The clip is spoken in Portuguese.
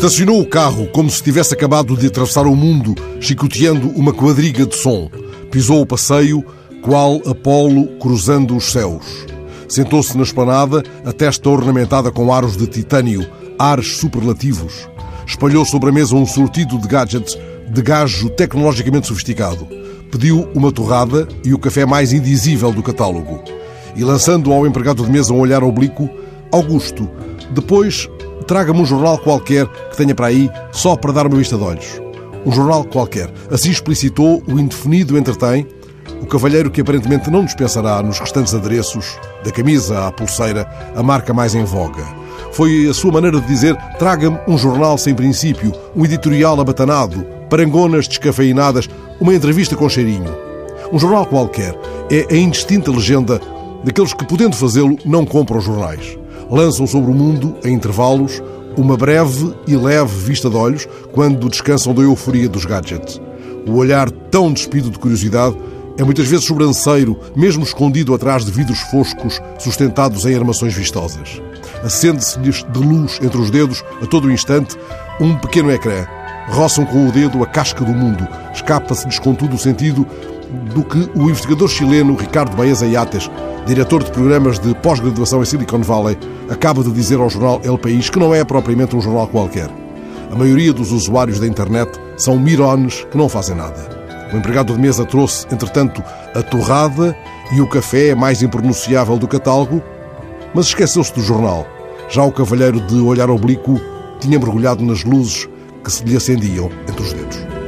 Estacionou o carro como se tivesse acabado de atravessar o mundo, chicoteando uma quadriga de som. Pisou o passeio, qual Apolo cruzando os céus. Sentou-se na esplanada, a testa ornamentada com aros de titânio, ares superlativos. Espalhou sobre a mesa um sortido de gadgets de gajo tecnologicamente sofisticado. Pediu uma torrada e o café mais indizível do catálogo. E lançando ao empregado de mesa um olhar oblíquo, Augusto, depois traga-me um jornal qualquer que tenha para aí só para dar uma vista de olhos. Um jornal qualquer. Assim explicitou o indefinido entretém, o cavalheiro que aparentemente não dispensará nos restantes adereços, da camisa à pulseira, a marca mais em voga. Foi a sua maneira de dizer: traga-me um jornal sem princípio, um editorial abatanado, parangonas descafeinadas, uma entrevista com cheirinho. Um jornal qualquer é a indistinta legenda daqueles que, podendo fazê-lo, não compram jornais. Lançam sobre o mundo, em intervalos, uma breve e leve vista de olhos quando descansam da euforia dos gadgets. O olhar tão despido de curiosidade é muitas vezes sobranceiro, mesmo escondido atrás de vidros foscos sustentados em armações vistosas. Acende-se-lhes de luz entre os dedos, a todo instante, um pequeno ecrã. Roçam com o dedo a casca do mundo. Escapa-se-lhes, contudo, o sentido do que o investigador chileno Ricardo Baeza Yates, diretor de programas de pós-graduação em Silicon Valley, acaba de dizer ao jornal El País que não é propriamente um jornal qualquer. A maioria dos usuários da internet são mirones que não fazem nada. O empregado de mesa trouxe, entretanto, a torrada e o café mais impronunciável do catálogo, mas esqueceu-se do jornal. Já o cavalheiro de olhar oblíquo tinha mergulhado nas luzes que se lhe acendiam entre os dedos.